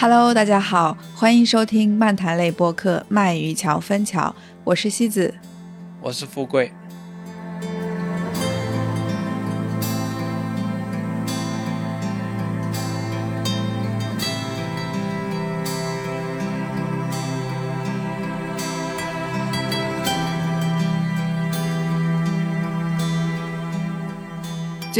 Hello，大家好，欢迎收听漫谈类播客《卖鱼桥分桥》，我是西子，我是富贵。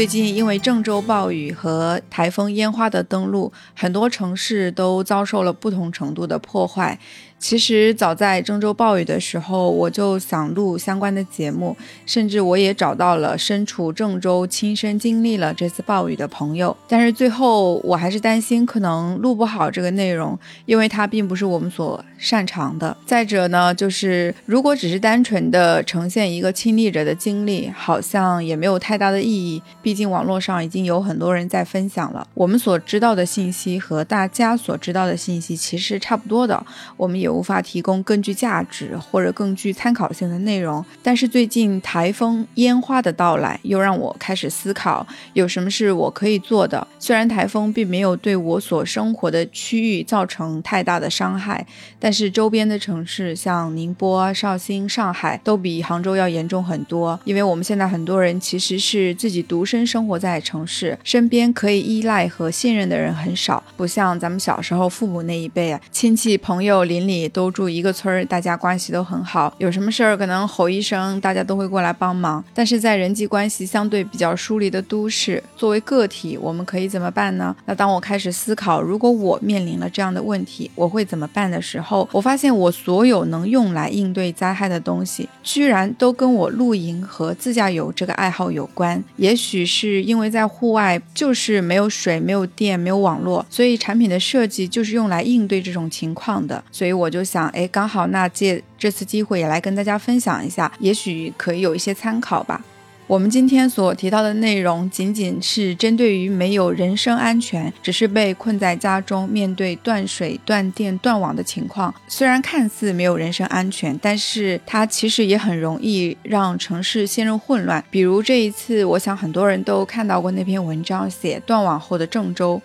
最近因为郑州暴雨和台风烟花的登陆，很多城市都遭受了不同程度的破坏。其实早在郑州暴雨的时候，我就想录相关的节目，甚至我也找到了身处郑州、亲身经历了这次暴雨的朋友。但是最后我还是担心可能录不好这个内容，因为它并不是我们所擅长的。再者呢，就是如果只是单纯的呈现一个亲历者的经历，好像也没有太大的意义。毕竟网络上已经有很多人在分享了，我们所知道的信息和大家所知道的信息其实差不多的，我们也。无法提供更具价值或者更具参考性的内容，但是最近台风烟花的到来，又让我开始思考有什么是我可以做的。虽然台风并没有对我所生活的区域造成太大的伤害，但是周边的城市像宁波、绍兴、上海都比杭州要严重很多。因为我们现在很多人其实是自己独身生活在城市，身边可以依赖和信任的人很少，不像咱们小时候父母那一辈啊，亲戚朋友邻里。也都住一个村儿，大家关系都很好，有什么事儿可能吼一声，大家都会过来帮忙。但是在人际关系相对比较疏离的都市，作为个体，我们可以怎么办呢？那当我开始思考，如果我面临了这样的问题，我会怎么办的时候，我发现我所有能用来应对灾害的东西，居然都跟我露营和自驾游这个爱好有关。也许是因为在户外就是没有水、没有电、没有网络，所以产品的设计就是用来应对这种情况的。所以我就。想哎，刚好那借这次机会也来跟大家分享一下，也许可以有一些参考吧。我们今天所提到的内容，仅仅是针对于没有人身安全，只是被困在家中，面对断水、断电、断网的情况。虽然看似没有人身安全，但是它其实也很容易让城市陷入混乱。比如这一次，我想很多人都看到过那篇文章，写断网后的郑州。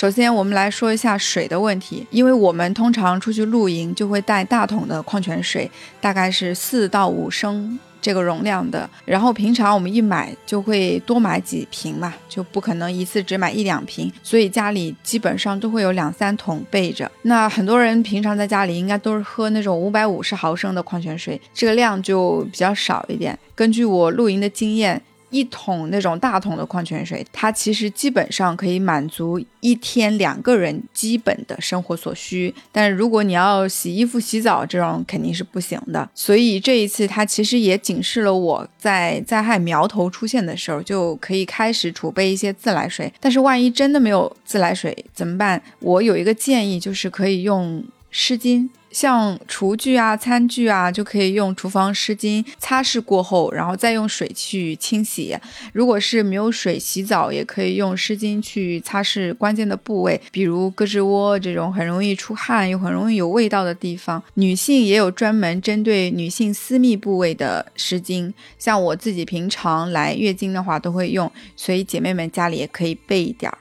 首先，我们来说一下水的问题。因为我们通常出去露营就会带大桶的矿泉水，大概是四到五升这个容量的。然后平常我们一买就会多买几瓶嘛，就不可能一次只买一两瓶，所以家里基本上都会有两三桶备着。那很多人平常在家里应该都是喝那种五百五十毫升的矿泉水，这个量就比较少一点。根据我露营的经验。一桶那种大桶的矿泉水，它其实基本上可以满足一天两个人基本的生活所需。但是如果你要洗衣服、洗澡这种，肯定是不行的。所以这一次，它其实也警示了我在灾害苗头出现的时候，就可以开始储备一些自来水。但是万一真的没有自来水怎么办？我有一个建议，就是可以用湿巾。像厨具啊、餐具啊，就可以用厨房湿巾擦拭过后，然后再用水去清洗。如果是没有水洗澡，也可以用湿巾去擦拭关键的部位，比如胳肢窝这种很容易出汗又很容易有味道的地方。女性也有专门针对女性私密部位的湿巾，像我自己平常来月经的话都会用，所以姐妹们家里也可以备一点儿。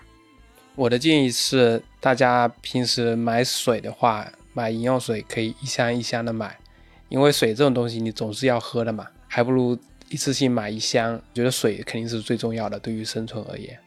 我的建议是，大家平时买水的话。买饮用水可以一箱一箱的买，因为水这种东西你总是要喝的嘛，还不如一次性买一箱。觉得水肯定是最重要的，对于生存而言。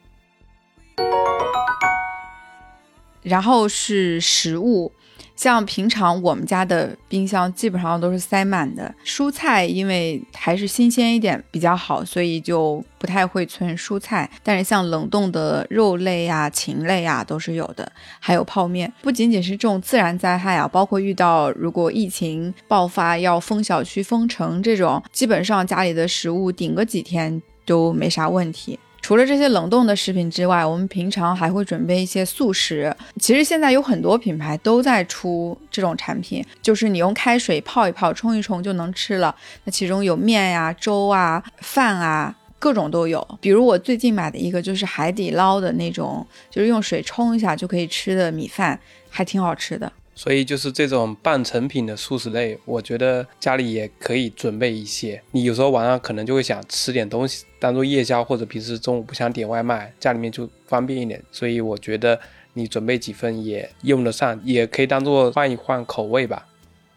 然后是食物。像平常我们家的冰箱基本上都是塞满的，蔬菜因为还是新鲜一点比较好，所以就不太会存蔬菜。但是像冷冻的肉类呀、禽类呀都是有的，还有泡面。不仅仅是这种自然灾害啊，包括遇到如果疫情爆发要封小区、封城这种，基本上家里的食物顶个几天都没啥问题。除了这些冷冻的食品之外，我们平常还会准备一些速食。其实现在有很多品牌都在出这种产品，就是你用开水泡一泡、冲一冲就能吃了。那其中有面呀、粥啊、饭啊，各种都有。比如我最近买的一个就是海底捞的那种，就是用水冲一下就可以吃的米饭，还挺好吃的。所以就是这种半成品的速食类，我觉得家里也可以准备一些。你有时候晚上可能就会想吃点东西，当做夜宵，或者平时中午不想点外卖，家里面就方便一点。所以我觉得你准备几份也用得上，也可以当做换一换口味吧。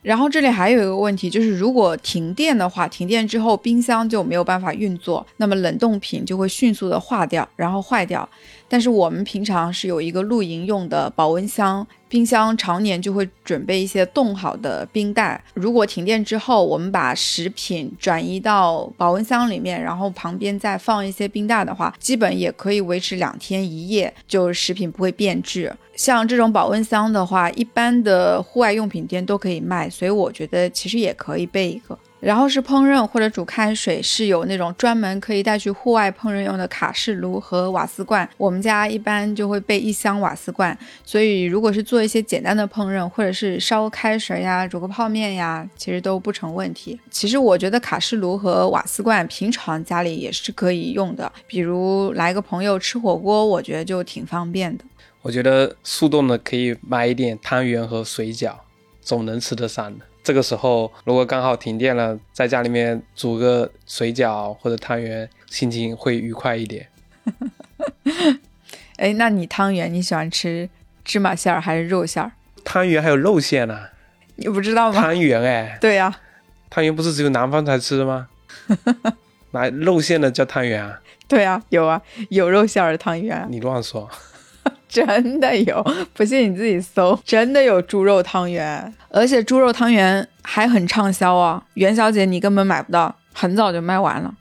然后这里还有一个问题，就是如果停电的话，停电之后冰箱就没有办法运作，那么冷冻品就会迅速的化掉，然后坏掉。但是我们平常是有一个露营用的保温箱，冰箱常年就会准备一些冻好的冰袋。如果停电之后，我们把食品转移到保温箱里面，然后旁边再放一些冰袋的话，基本也可以维持两天一夜，就食品不会变质。像这种保温箱的话，一般的户外用品店都可以卖，所以我觉得其实也可以备一个。然后是烹饪或者煮开水，是有那种专门可以带去户外烹饪用的卡式炉和瓦斯罐。我们家一般就会备一箱瓦斯罐，所以如果是做一些简单的烹饪，或者是烧开水呀、煮个泡面呀，其实都不成问题。其实我觉得卡式炉和瓦斯罐平常家里也是可以用的，比如来个朋友吃火锅，我觉得就挺方便的。我觉得速冻的可以买一点汤圆和水饺，总能吃得上的。这个时候如果刚好停电了，在家里面煮个水饺或者汤圆，心情会愉快一点。哎，那你汤圆你喜欢吃芝麻馅儿还是肉馅儿？汤圆还有肉馅呢？你不知道吗？汤圆哎，对呀，汤圆不是只有南方才吃的吗？拿肉馅的叫汤圆啊？对啊，有啊，有肉馅儿的汤圆。你乱说。真的有，不信你自己搜，真的有猪肉汤圆，而且猪肉汤圆还很畅销啊！元宵节你根本买不到，很早就卖完了。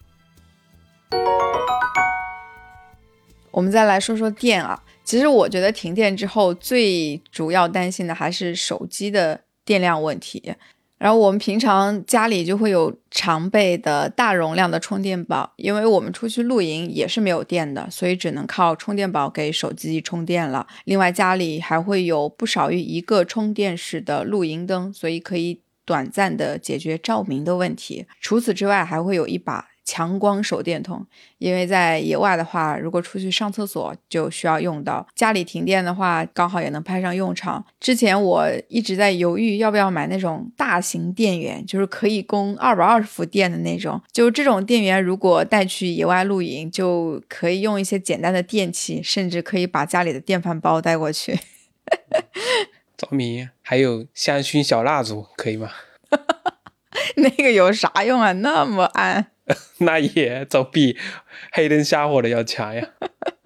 我们再来说说电啊，其实我觉得停电之后最主要担心的还是手机的电量问题。然后我们平常家里就会有常备的大容量的充电宝，因为我们出去露营也是没有电的，所以只能靠充电宝给手机充电了。另外家里还会有不少于一个充电式的露营灯，所以可以短暂的解决照明的问题。除此之外，还会有一把。强光手电筒，因为在野外的话，如果出去上厕所就需要用到。家里停电的话，刚好也能派上用场。之前我一直在犹豫要不要买那种大型电源，就是可以供二百二十伏电的那种。就这种电源，如果带去野外露营，就可以用一些简单的电器，甚至可以把家里的电饭煲带过去。着迷，还有香薰小蜡烛，可以吗？那个有啥用啊？那么暗。那也总比黑灯瞎火的要强呀。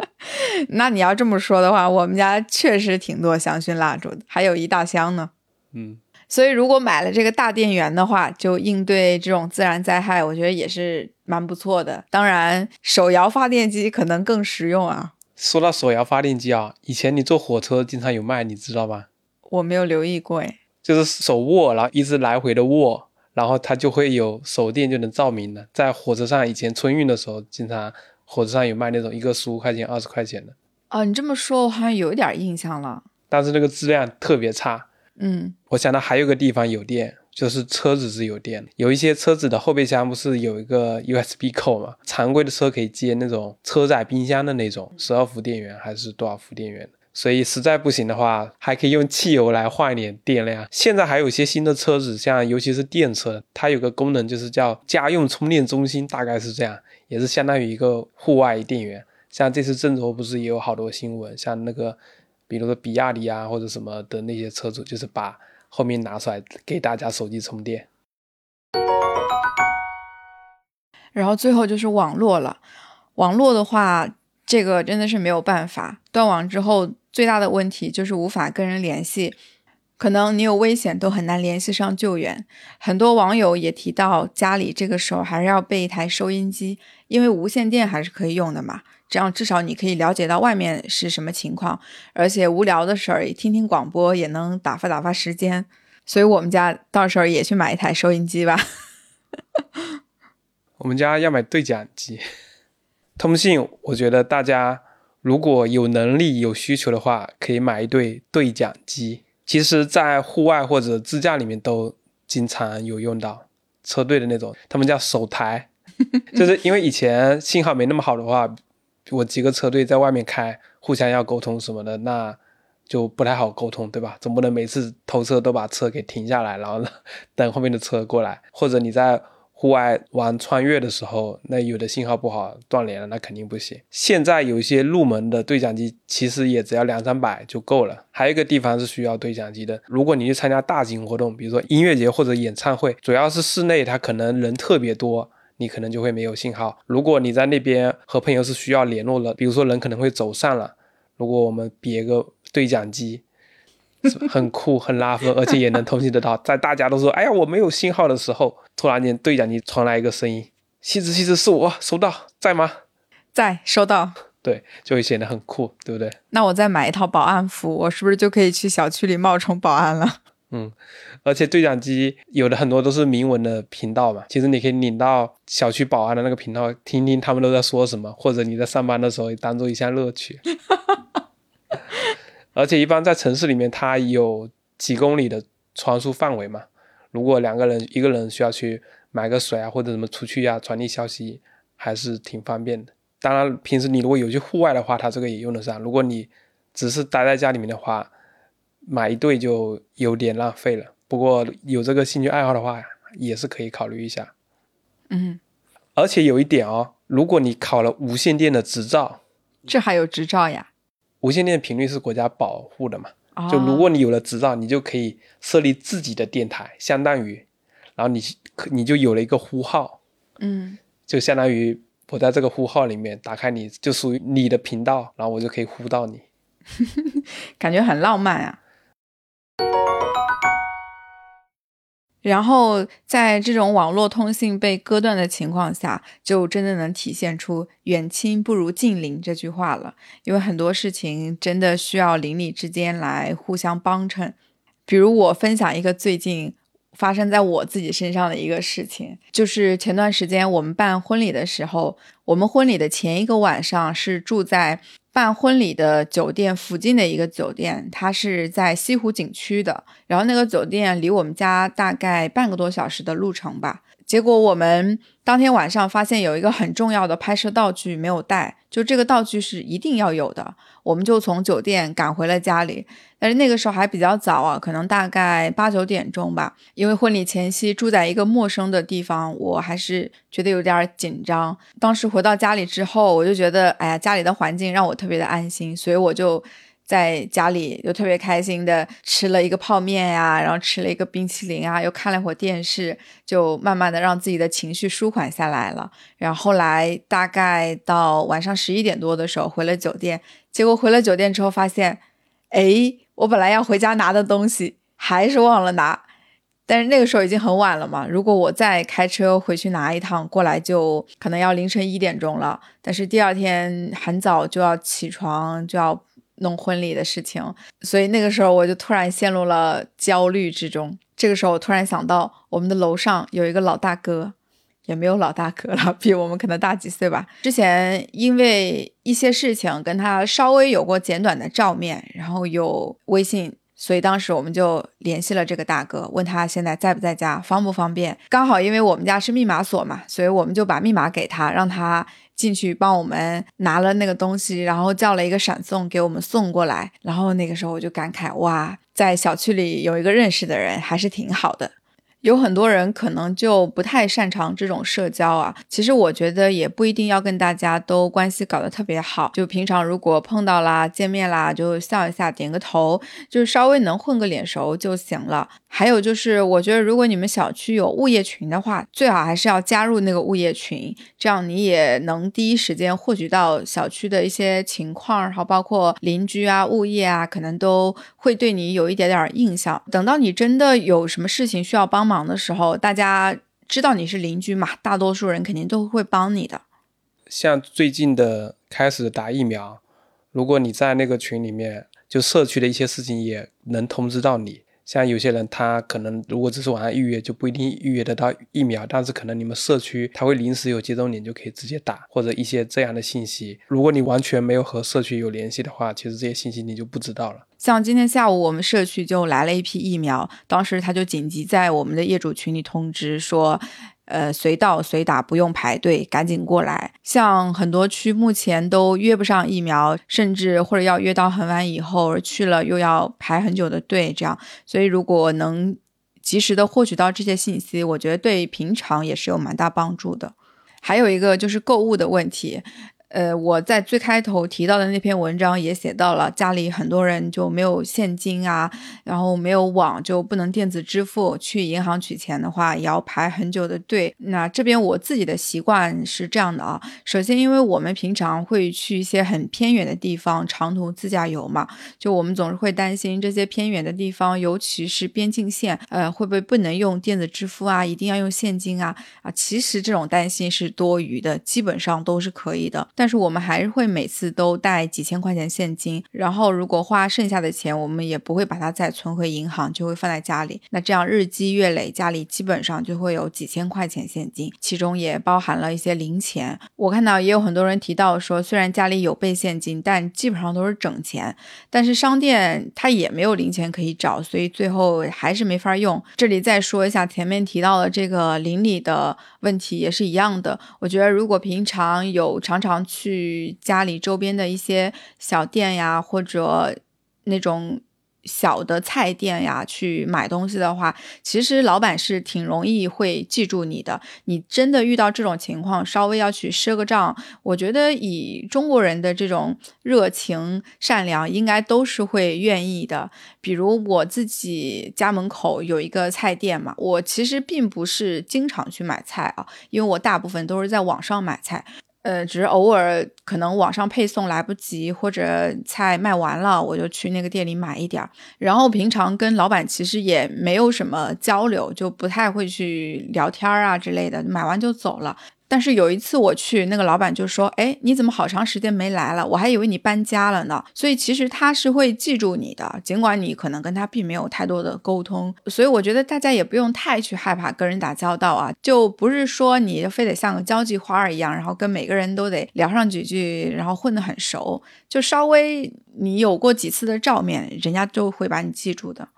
那你要这么说的话，我们家确实挺多香薰蜡烛的，还有一大箱呢。嗯，所以如果买了这个大电源的话，就应对这种自然灾害，我觉得也是蛮不错的。当然，手摇发电机可能更实用啊。说到手摇发电机啊，以前你坐火车经常有卖，你知道吗？我没有留意过，哎，就是手握，然后一直来回的握。然后它就会有手电就能照明的，在火车上以前春运的时候，经常火车上有卖那种一个十五块钱、二十块钱的。哦，你这么说，我好像有点印象了。但是那个质量特别差。嗯，我想到还有个地方有电，就是车子是有电的。有一些车子的后备箱不是有一个 USB 口嘛？常规的车可以接那种车载冰箱的那种十二伏电源还是多少伏电源的。所以实在不行的话，还可以用汽油来换一点电量。现在还有一些新的车子，像尤其是电车，它有个功能就是叫家用充电中心，大概是这样，也是相当于一个户外电源。像这次郑州不是也有好多新闻，像那个，比如说比亚迪啊或者什么的那些车主，就是把后面拿出来给大家手机充电。然后最后就是网络了，网络的话，这个真的是没有办法，断网之后。最大的问题就是无法跟人联系，可能你有危险都很难联系上救援。很多网友也提到，家里这个时候还是要备一台收音机，因为无线电还是可以用的嘛。这样至少你可以了解到外面是什么情况，而且无聊的时候听听广播也能打发打发时间。所以我们家到时候也去买一台收音机吧。我们家要买对讲机，通信我觉得大家。如果有能力、有需求的话，可以买一对对讲机。其实，在户外或者自驾里面都经常有用到车队的那种，他们叫手台，就是因为以前信号没那么好的话，我几个车队在外面开，互相要沟通什么的，那就不太好沟通，对吧？总不能每次偷车都把车给停下来，然后呢 等后面的车过来，或者你在。户外玩穿越的时候，那有的信号不好断连了，那肯定不行。现在有一些入门的对讲机，其实也只要两三百就够了。还有一个地方是需要对讲机的，如果你去参加大型活动，比如说音乐节或者演唱会，主要是室内，它可能人特别多，你可能就会没有信号。如果你在那边和朋友是需要联络的，比如说人可能会走散了，如果我们别个对讲机。很酷，很拉风，而且也能通信得到。在大家都说“哎呀，我没有信号”的时候，突然间对讲机传来一个声音：“西子，西子，是我，收到，在吗？在，收到。”对，就会显得很酷，对不对？那我再买一套保安服，我是不是就可以去小区里冒充保安了？嗯，而且对讲机有的很多都是明文的频道嘛，其实你可以领到小区保安的那个频道，听听他们都在说什么，或者你在上班的时候当做一项乐趣。而且一般在城市里面，它有几公里的传输范围嘛。如果两个人，一个人需要去买个水啊，或者什么出去呀，传递消息还是挺方便的。当然，平时你如果有去户外的话，它这个也用得上。如果你只是待在家里面的话，买一对就有点浪费了。不过有这个兴趣爱好的话，也是可以考虑一下。嗯，而且有一点哦，如果你考了无线电的执照，这还有执照呀？无线电频率是国家保护的嘛？就如果你有了执照，你就可以设立自己的电台，相当于，然后你你就有了一个呼号，嗯，就相当于我在这个呼号里面打开，你就属于你的频道，然后我就可以呼到你，感觉很浪漫啊。然后在这种网络通信被割断的情况下，就真的能体现出“远亲不如近邻”这句话了。因为很多事情真的需要邻里之间来互相帮衬。比如我分享一个最近发生在我自己身上的一个事情，就是前段时间我们办婚礼的时候，我们婚礼的前一个晚上是住在。办婚礼的酒店附近的一个酒店，它是在西湖景区的。然后那个酒店离我们家大概半个多小时的路程吧。结果我们当天晚上发现有一个很重要的拍摄道具没有带，就这个道具是一定要有的。我们就从酒店赶回了家里，但是那个时候还比较早啊，可能大概八九点钟吧。因为婚礼前夕住在一个陌生的地方，我还是觉得有点紧张。当时回到家里之后，我就觉得，哎呀，家里的环境让我特别的安心，所以我就。在家里就特别开心的吃了一个泡面呀，然后吃了一个冰淇淋啊，又看了一会电视，就慢慢的让自己的情绪舒缓下来了。然后后来大概到晚上十一点多的时候回了酒店，结果回了酒店之后发现，哎，我本来要回家拿的东西还是忘了拿，但是那个时候已经很晚了嘛，如果我再开车回去拿一趟过来，就可能要凌晨一点钟了。但是第二天很早就要起床，就要。弄婚礼的事情，所以那个时候我就突然陷入了焦虑之中。这个时候我突然想到，我们的楼上有一个老大哥，也没有老大哥了，比我们可能大几岁吧。之前因为一些事情跟他稍微有过简短的照面，然后有微信，所以当时我们就联系了这个大哥，问他现在在不在家，方不方便。刚好因为我们家是密码锁嘛，所以我们就把密码给他，让他。进去帮我们拿了那个东西，然后叫了一个闪送给我们送过来。然后那个时候我就感慨，哇，在小区里有一个认识的人还是挺好的。有很多人可能就不太擅长这种社交啊，其实我觉得也不一定要跟大家都关系搞得特别好，就平常如果碰到啦、见面啦，就笑一下、点个头，就稍微能混个脸熟就行了。还有就是，我觉得如果你们小区有物业群的话，最好还是要加入那个物业群，这样你也能第一时间获取到小区的一些情况，然后包括邻居啊、物业啊，可能都会对你有一点点印象。等到你真的有什么事情需要帮忙的时候，大家知道你是邻居嘛，大多数人肯定都会帮你的。像最近的开始打疫苗，如果你在那个群里面，就社区的一些事情也能通知到你。像有些人，他可能如果只是网上预约，就不一定预约得到疫苗。但是可能你们社区他会临时有接种点，就可以直接打，或者一些这样的信息。如果你完全没有和社区有联系的话，其实这些信息你就不知道了。像今天下午我们社区就来了一批疫苗，当时他就紧急在我们的业主群里通知说。呃，随到随打，不用排队，赶紧过来。像很多区目前都约不上疫苗，甚至或者要约到很晚以后去了又要排很久的队，这样。所以如果能及时的获取到这些信息，我觉得对平常也是有蛮大帮助的。还有一个就是购物的问题。呃，我在最开头提到的那篇文章也写到了，家里很多人就没有现金啊，然后没有网就不能电子支付，去银行取钱的话也要排很久的队。那这边我自己的习惯是这样的啊，首先因为我们平常会去一些很偏远的地方长途自驾游嘛，就我们总是会担心这些偏远的地方，尤其是边境线，呃，会不会不能用电子支付啊，一定要用现金啊？啊，其实这种担心是多余的，基本上都是可以的。但是我们还是会每次都带几千块钱现金，然后如果花剩下的钱，我们也不会把它再存回银行，就会放在家里。那这样日积月累，家里基本上就会有几千块钱现金，其中也包含了一些零钱。我看到也有很多人提到说，虽然家里有备现金，但基本上都是整钱。但是商店它也没有零钱可以找，所以最后还是没法用。这里再说一下前面提到的这个邻里的问题，也是一样的。我觉得如果平常有常常去家里周边的一些小店呀，或者那种。小的菜店呀，去买东西的话，其实老板是挺容易会记住你的。你真的遇到这种情况，稍微要去赊个账，我觉得以中国人的这种热情善良，应该都是会愿意的。比如我自己家门口有一个菜店嘛，我其实并不是经常去买菜啊，因为我大部分都是在网上买菜。呃，只是偶尔可能网上配送来不及，或者菜卖完了，我就去那个店里买一点儿。然后平常跟老板其实也没有什么交流，就不太会去聊天啊之类的，买完就走了。但是有一次我去，那个老板就说：“哎，你怎么好长时间没来了？我还以为你搬家了呢。”所以其实他是会记住你的，尽管你可能跟他并没有太多的沟通。所以我觉得大家也不用太去害怕跟人打交道啊，就不是说你非得像个交际花儿一样，然后跟每个人都得聊上几句，然后混得很熟，就稍微你有过几次的照面，人家就会把你记住的。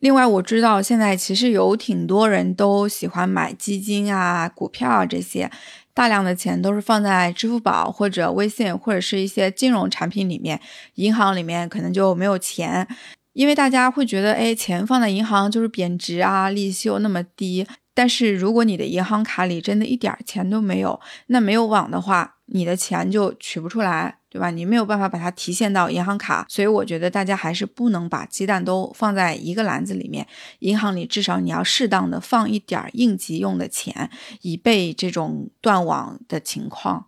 另外，我知道现在其实有挺多人都喜欢买基金啊、股票啊这些，大量的钱都是放在支付宝或者微信或者是一些金融产品里面，银行里面可能就没有钱，因为大家会觉得，哎，钱放在银行就是贬值啊，利息又那么低。但是如果你的银行卡里真的一点钱都没有，那没有网的话，你的钱就取不出来。对吧？你没有办法把它提现到银行卡，所以我觉得大家还是不能把鸡蛋都放在一个篮子里面。银行里至少你要适当的放一点应急用的钱，以备这种断网的情况。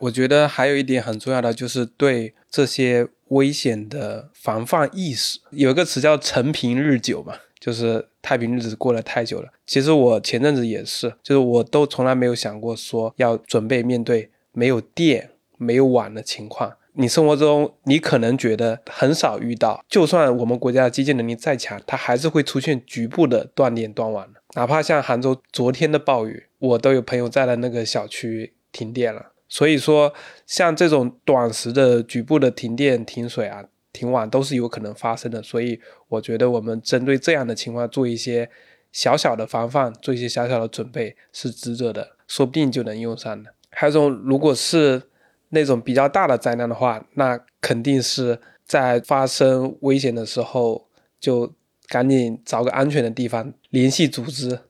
我觉得还有一点很重要的就是对这些危险的防范意识。有一个词叫“陈平日久”嘛，就是太平日子过了太久了。其实我前阵子也是，就是我都从来没有想过说要准备面对。没有电、没有网的情况，你生活中你可能觉得很少遇到。就算我们国家的基建能力再强，它还是会出现局部的断电断网的。哪怕像杭州昨天的暴雨，我都有朋友在的那个小区停电了。所以说，像这种短时的局部的停电、停水啊、停网都是有可能发生的。所以，我觉得我们针对这样的情况做一些小小的防范，做一些小小的准备是值得的，说不定就能用上的。还有种，如果是那种比较大的灾难的话，那肯定是在发生危险的时候就赶紧找个安全的地方联系组织。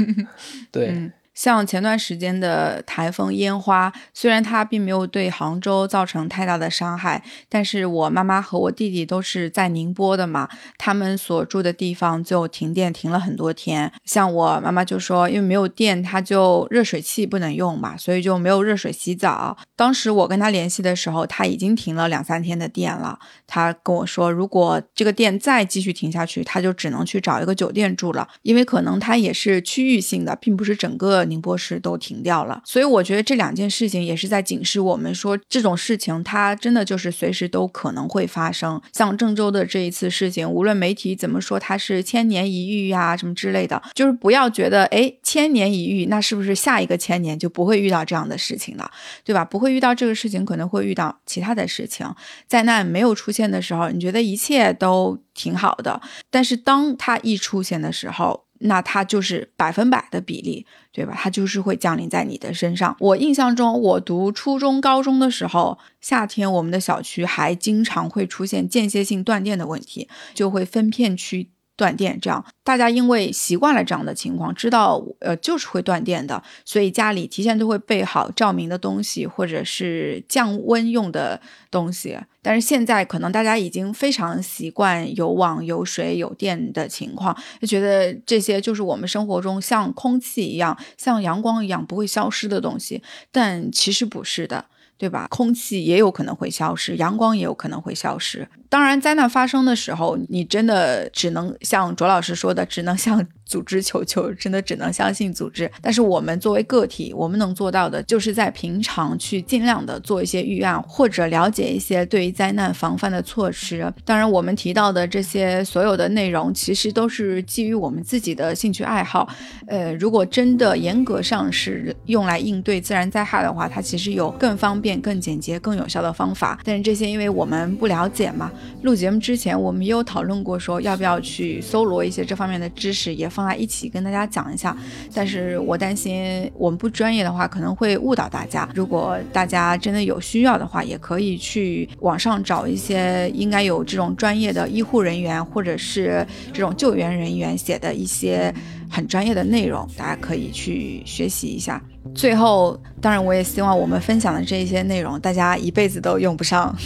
对。像前段时间的台风烟花，虽然它并没有对杭州造成太大的伤害，但是我妈妈和我弟弟都是在宁波的嘛，他们所住的地方就停电停了很多天。像我妈妈就说，因为没有电，她就热水器不能用嘛，所以就没有热水洗澡。当时我跟他联系的时候，他已经停了两三天的电了。他跟我说，如果这个电再继续停下去，他就只能去找一个酒店住了，因为可能它也是区域性的，并不是整个。宁波市都停掉了，所以我觉得这两件事情也是在警示我们说，这种事情它真的就是随时都可能会发生。像郑州的这一次事情，无论媒体怎么说它是千年一遇呀什么之类的，就是不要觉得哎千年一遇，那是不是下一个千年就不会遇到这样的事情了，对吧？不会遇到这个事情，可能会遇到其他的事情。灾难没有出现的时候，你觉得一切都挺好的，但是当它一出现的时候。那它就是百分百的比例，对吧？它就是会降临在你的身上。我印象中，我读初中、高中的时候，夏天我们的小区还经常会出现间歇性断电的问题，就会分片区。断电，这样大家因为习惯了这样的情况，知道呃就是会断电的，所以家里提前都会备好照明的东西，或者是降温用的东西。但是现在可能大家已经非常习惯有网、有水、有电的情况，就觉得这些就是我们生活中像空气一样、像阳光一样不会消失的东西，但其实不是的。对吧？空气也有可能会消失，阳光也有可能会消失。当然，灾难发生的时候，你真的只能像卓老师说的，只能像。组织求救，真的只能相信组织。但是我们作为个体，我们能做到的，就是在平常去尽量的做一些预案，或者了解一些对于灾难防范的措施。当然，我们提到的这些所有的内容，其实都是基于我们自己的兴趣爱好。呃，如果真的严格上是用来应对自然灾害的话，它其实有更方便、更简洁、更有效的方法。但是这些，因为我们不了解嘛。录节目之前，我们也有讨论过，说要不要去搜罗一些这方面的知识，也。放在一起跟大家讲一下，但是我担心我们不专业的话可能会误导大家。如果大家真的有需要的话，也可以去网上找一些应该有这种专业的医护人员或者是这种救援人员写的一些很专业的内容，大家可以去学习一下。最后，当然我也希望我们分享的这一些内容，大家一辈子都用不上。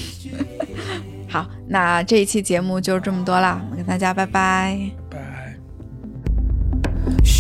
好，那这一期节目就这么多啦，我跟大家拜拜。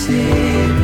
see.